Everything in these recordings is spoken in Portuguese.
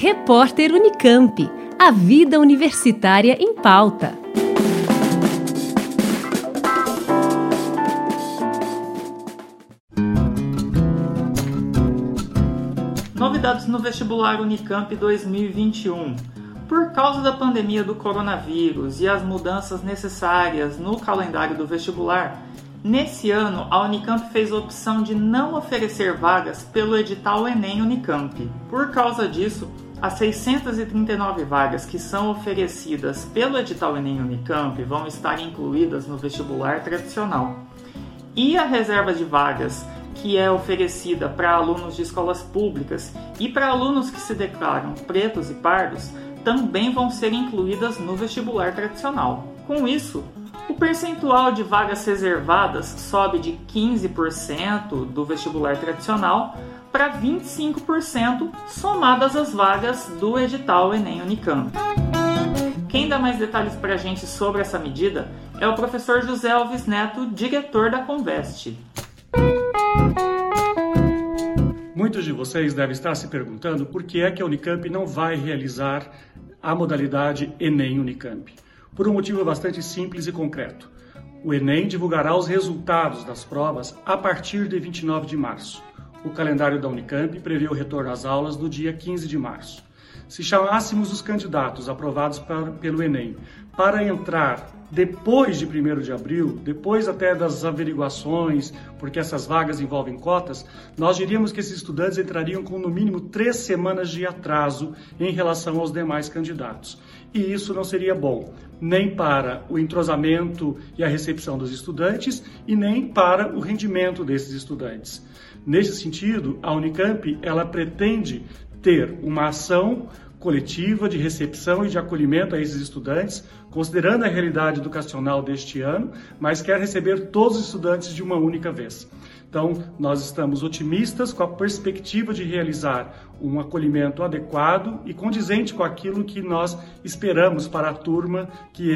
Repórter Unicamp. A vida universitária em pauta. Novidades no vestibular Unicamp 2021. Por causa da pandemia do coronavírus e as mudanças necessárias no calendário do vestibular, nesse ano a Unicamp fez a opção de não oferecer vagas pelo edital Enem Unicamp. Por causa disso, as 639 vagas que são oferecidas pelo edital Enem Unicamp vão estar incluídas no vestibular tradicional. E a reserva de vagas que é oferecida para alunos de escolas públicas e para alunos que se declaram pretos e pardos também vão ser incluídas no vestibular tradicional. Com isso, o percentual de vagas reservadas sobe de 15% do vestibular tradicional para 25% somadas as vagas do edital Enem Unicamp. Quem dá mais detalhes para a gente sobre essa medida é o professor José Alves Neto, diretor da Conveste. Muitos de vocês devem estar se perguntando por que é que a Unicamp não vai realizar a modalidade Enem Unicamp. Por um motivo bastante simples e concreto. O Enem divulgará os resultados das provas a partir de 29 de março. O calendário da Unicamp prevê o retorno às aulas no dia 15 de março. Se chamássemos os candidatos aprovados pelo Enem para entrar depois de 1 de abril, depois até das averiguações, porque essas vagas envolvem cotas, nós diríamos que esses estudantes entrariam com no mínimo três semanas de atraso em relação aos demais candidatos. E isso não seria bom, nem para o entrosamento e a recepção dos estudantes e nem para o rendimento desses estudantes. Nesse sentido, a Unicamp ela pretende ter uma ação coletiva de recepção e de acolhimento a esses estudantes, considerando a realidade educacional deste ano, mas quer receber todos os estudantes de uma única vez. Então, nós estamos otimistas com a perspectiva de realizar um acolhimento adequado e condizente com aquilo que nós esperamos para a turma que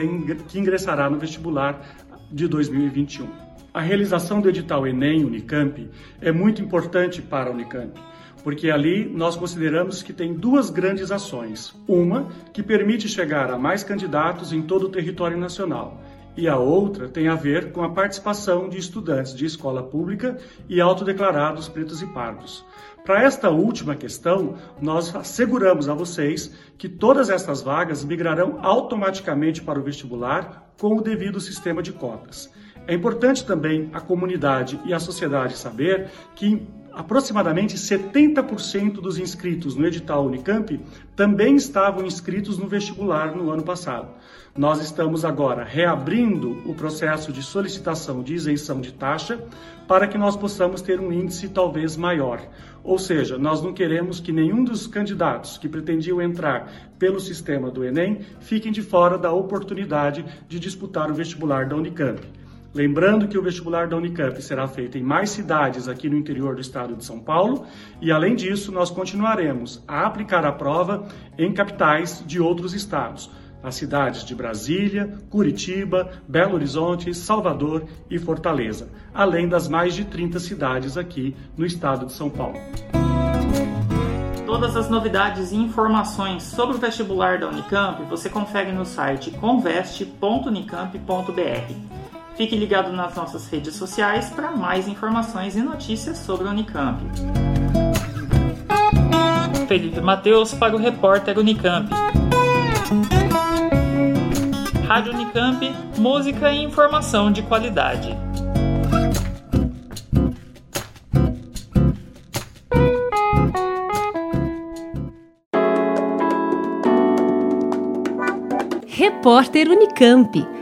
ingressará no vestibular de 2021. A realização do edital Enem Unicamp é muito importante para a Unicamp porque ali nós consideramos que tem duas grandes ações. Uma que permite chegar a mais candidatos em todo o território nacional, e a outra tem a ver com a participação de estudantes de escola pública e autodeclarados pretos e pardos. Para esta última questão, nós asseguramos a vocês que todas estas vagas migrarão automaticamente para o vestibular com o devido sistema de cotas. É importante também a comunidade e a sociedade saber que aproximadamente 70% dos inscritos no edital Unicamp também estavam inscritos no vestibular no ano passado. Nós estamos agora reabrindo o processo de solicitação de isenção de taxa para que nós possamos ter um índice talvez maior. Ou seja, nós não queremos que nenhum dos candidatos que pretendiam entrar pelo sistema do Enem fiquem de fora da oportunidade de disputar o vestibular da Unicamp. Lembrando que o vestibular da Unicamp será feito em mais cidades aqui no interior do estado de São Paulo e, além disso, nós continuaremos a aplicar a prova em capitais de outros estados, as cidades de Brasília, Curitiba, Belo Horizonte, Salvador e Fortaleza, além das mais de 30 cidades aqui no estado de São Paulo. Todas as novidades e informações sobre o vestibular da Unicamp você confere no site conveste.unicamp.br. Fique ligado nas nossas redes sociais para mais informações e notícias sobre a Unicamp. Felipe Mateus para o repórter Unicamp. Rádio Unicamp, música e informação de qualidade. Repórter Unicamp.